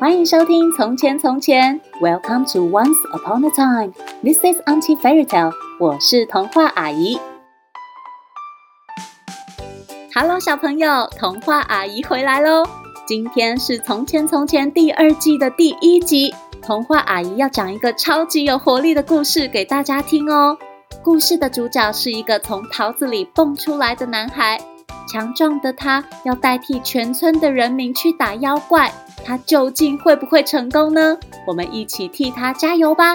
欢迎收听《从前从前》，Welcome to Once Upon a Time。This is Auntie Fairy Tale。我是童话阿姨。Hello，小朋友，童话阿姨回来喽！今天是《从前从前》第二季的第一集。童话阿姨要讲一个超级有活力的故事给大家听哦。故事的主角是一个从桃子里蹦出来的男孩，强壮的他要代替全村的人民去打妖怪。他究竟会不会成功呢？我们一起替他加油吧！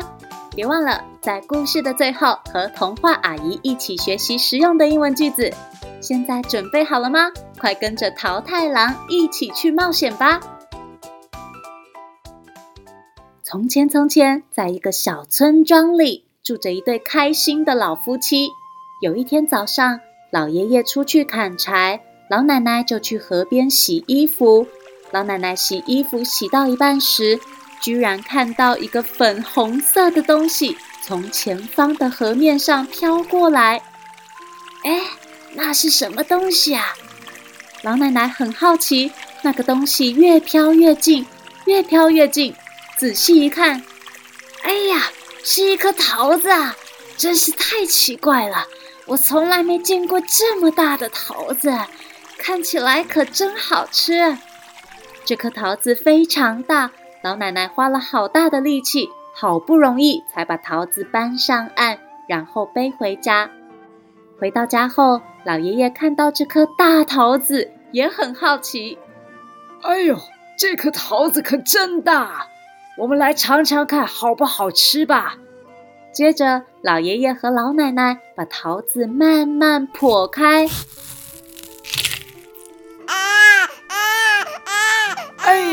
别忘了在故事的最后和童话阿姨一起学习实用的英文句子。现在准备好了吗？快跟着桃太郎一起去冒险吧！从前，从前，在一个小村庄里，住着一对开心的老夫妻。有一天早上，老爷爷出去砍柴，老奶奶就去河边洗衣服。老奶奶洗衣服洗到一半时，居然看到一个粉红色的东西从前方的河面上飘过来。哎，那是什么东西啊？老奶奶很好奇。那个东西越飘越近，越飘越近。仔细一看，哎呀，是一颗桃子啊！真是太奇怪了，我从来没见过这么大的桃子，看起来可真好吃。这颗桃子非常大，老奶奶花了好大的力气，好不容易才把桃子搬上岸，然后背回家。回到家后，老爷爷看到这颗大桃子，也很好奇。哎呦，这颗桃子可真大！我们来尝尝看好不好吃吧。接着，老爷爷和老奶奶把桃子慢慢剖开。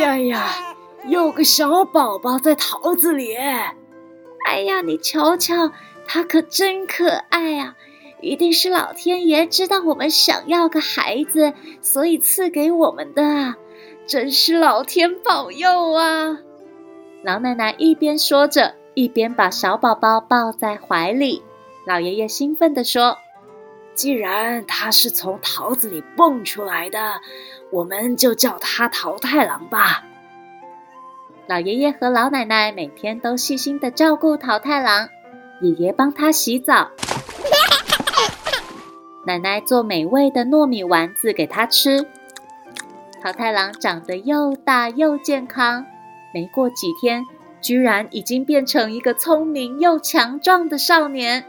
哎呀，有个小宝宝在桃子里！哎呀，你瞧瞧，他可真可爱啊！一定是老天爷知道我们想要个孩子，所以赐给我们的，真是老天保佑啊！老奶奶一边说着，一边把小宝宝抱在怀里。老爷爷兴奋地说：“既然他是从桃子里蹦出来的。”我们就叫他桃太郎吧。老爷爷和老奶奶每天都细心的照顾桃太郎，爷爷帮他洗澡，奶奶做美味的糯米丸子给他吃。桃太郎长得又大又健康，没过几天，居然已经变成一个聪明又强壮的少年。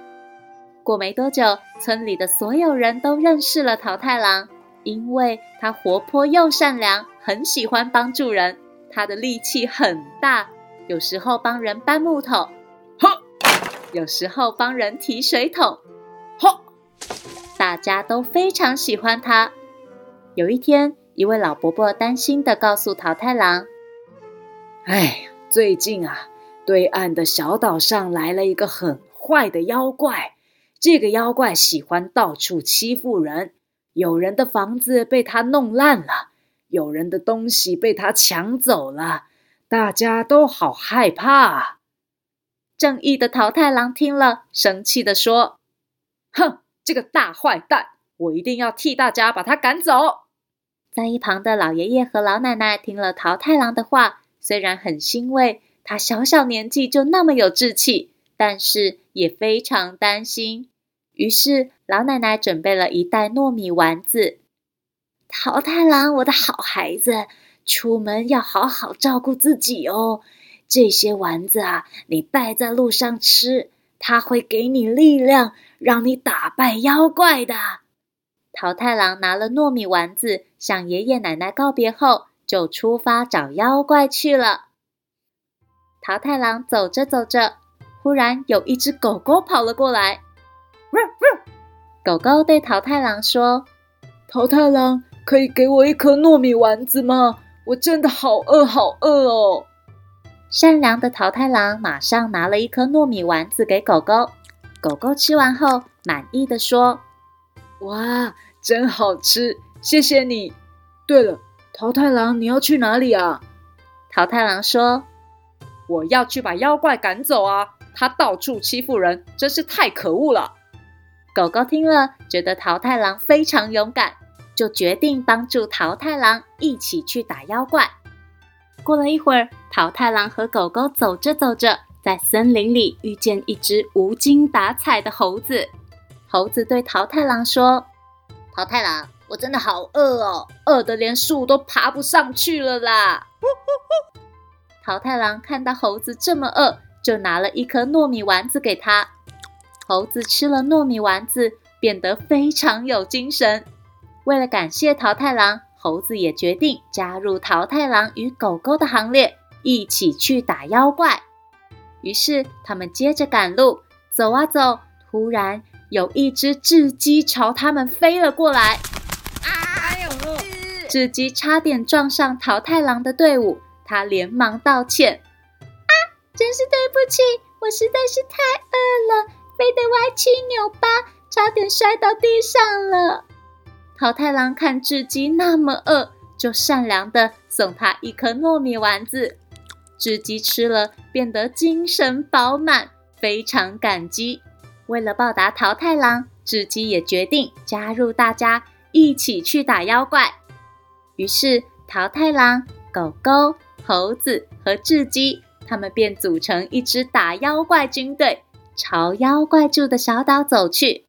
过没多久，村里的所有人都认识了桃太郎。因为他活泼又善良，很喜欢帮助人。他的力气很大，有时候帮人搬木头，呵；有时候帮人提水桶，呵。大家都非常喜欢他。有一天，一位老伯伯担心的告诉桃太郎：“哎，最近啊，对岸的小岛上来了一个很坏的妖怪。这个妖怪喜欢到处欺负人。”有人的房子被他弄烂了，有人的东西被他抢走了，大家都好害怕。正义的桃太郎听了，生气地说：“哼，这个大坏蛋，我一定要替大家把他赶走。”在一旁的老爷爷和老奶奶听了桃太郎的话，虽然很欣慰他小小年纪就那么有志气，但是也非常担心。于是，老奶奶准备了一袋糯米丸子。桃太郎，我的好孩子，出门要好好照顾自己哦。这些丸子啊，你带在路上吃，它会给你力量，让你打败妖怪的。桃太郎拿了糯米丸子，向爷爷奶奶告别后，就出发找妖怪去了。桃太郎走着走着，忽然有一只狗狗跑了过来。狗狗对桃太郎说：“桃太郎，可以给我一颗糯米丸子吗？我真的好饿，好饿哦！”善良的桃太郎马上拿了一颗糯米丸子给狗狗。狗狗吃完后，满意的说：“哇，真好吃，谢谢你。对了，桃太郎，你要去哪里啊？”桃太郎说：“我要去把妖怪赶走啊！他到处欺负人，真是太可恶了。”狗狗听了，觉得桃太郎非常勇敢，就决定帮助桃太郎一起去打妖怪。过了一会儿，桃太郎和狗狗走着走着，在森林里遇见一只无精打采的猴子。猴子对桃太郎说：“桃太郎，我真的好饿哦，饿得连树都爬不上去了啦！”桃太郎看到猴子这么饿，就拿了一颗糯米丸子给他。猴子吃了糯米丸子，变得非常有精神。为了感谢桃太郎，猴子也决定加入桃太郎与狗狗的行列，一起去打妖怪。于是他们接着赶路，走啊走，突然有一只雉鸡朝他们飞了过来。啊！哎呦！雉鸡差点撞上桃太郎的队伍。他连忙道歉：“啊，真是对不起，我实在是太饿了，飞得歪七扭八，差点摔到地上了。”桃太郎看雉鸡那么饿，就善良地送他一颗糯米丸子。雉鸡吃了，变得精神饱满，非常感激。为了报答桃太郎，雉鸡也决定加入大家，一起去打妖怪。于是，桃太郎、狗狗。猴子和雉鸡，他们便组成一支打妖怪军队，朝妖怪住的小岛走去。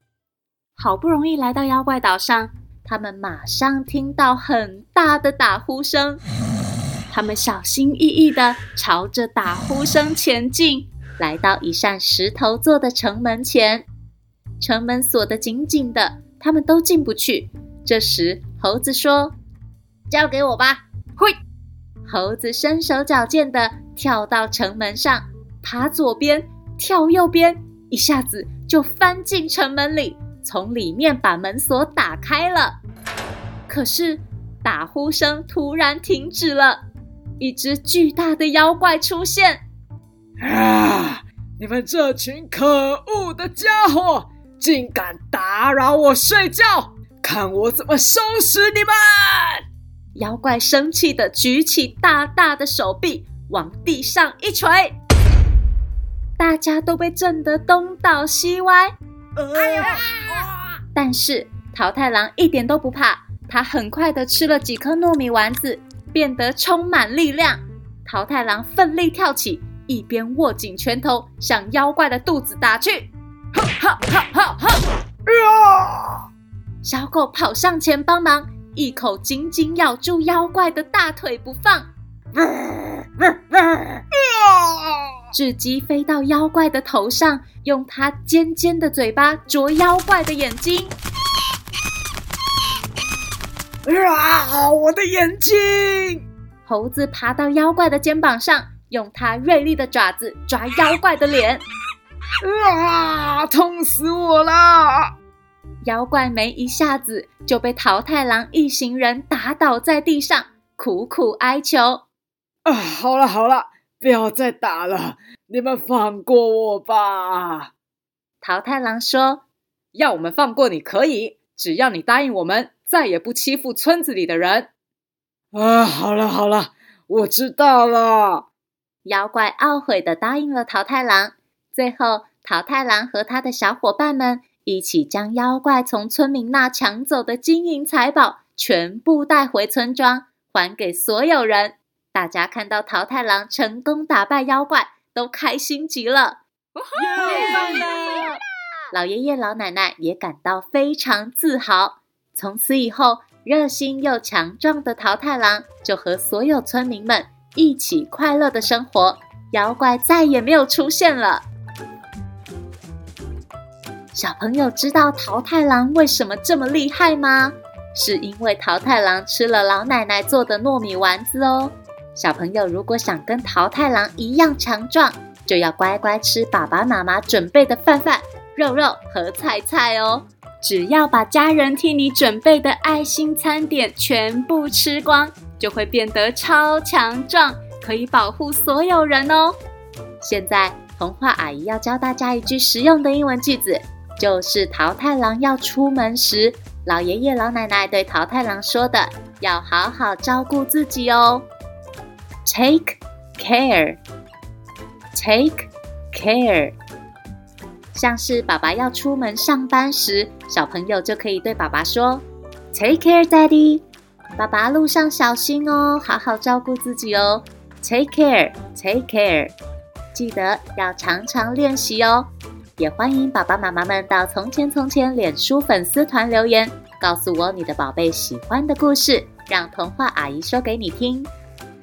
好不容易来到妖怪岛上，他们马上听到很大的打呼声。他们小心翼翼地朝着打呼声前进，来到一扇石头做的城门前。城门锁得紧紧的，他们都进不去。这时，猴子说：“交给我吧。”会。猴子身手矫健地跳到城门上，爬左边，跳右边，一下子就翻进城门里，从里面把门锁打开了。可是打呼声突然停止了，一只巨大的妖怪出现。啊！你们这群可恶的家伙，竟敢打扰我睡觉，看我怎么收拾你们！妖怪生气地举起大大的手臂，往地上一锤，大家都被震得东倒西歪。哎呀！但是桃太郎一点都不怕，他很快的吃了几颗糯米丸子，变得充满力量。桃太郎奋力跳起，一边握紧拳头向妖怪的肚子打去。哈哈哈哈哈！小狗跑上前帮忙。一口紧紧咬住妖怪的大腿不放，雉鸡飞到妖怪的头上，用它尖尖的嘴巴啄妖怪的眼睛。啊！我的眼睛！猴子爬到妖怪的肩膀上，用它锐利的爪子抓妖怪的脸。啊！痛死我了！妖怪没一下子就被桃太郎一行人打倒在地上，苦苦哀求：“啊，好了好了，不要再打了，你们放过我吧。”桃太郎说：“要我们放过你可以，只要你答应我们再也不欺负村子里的人。”啊，好了好了，我知道了。妖怪懊悔的答应了桃太郎。最后，桃太郎和他的小伙伴们。一起将妖怪从村民那抢走的金银财宝全部带回村庄，还给所有人。大家看到桃太郎成功打败妖怪，都开心极了。老爷爷老奶奶也感到非常自豪。从此以后，热心又强壮的桃太郎就和所有村民们一起快乐的生活，妖怪再也没有出现了。小朋友知道桃太郎为什么这么厉害吗？是因为桃太郎吃了老奶奶做的糯米丸子哦。小朋友如果想跟桃太郎一样强壮，就要乖乖吃爸爸妈妈准备的饭饭、肉肉和菜菜哦。只要把家人替你准备的爱心餐点全部吃光，就会变得超强壮，可以保护所有人哦。现在童话阿姨要教大家一句实用的英文句子。就是桃太郎要出门时，老爷爷老奶奶对桃太郎说的：“要好好照顾自己哦。” take care. Take care. 像是爸爸要出门上班时小朋友就可以对爸爸说 take care daddy. 爸爸路上小心哦好好照顾自己哦。Take care take care. 记得要常常练习哦。也欢迎爸爸妈妈们到从前从前脸书粉丝团留言告诉我你的宝贝喜欢的故事让童话阿姨说给你听。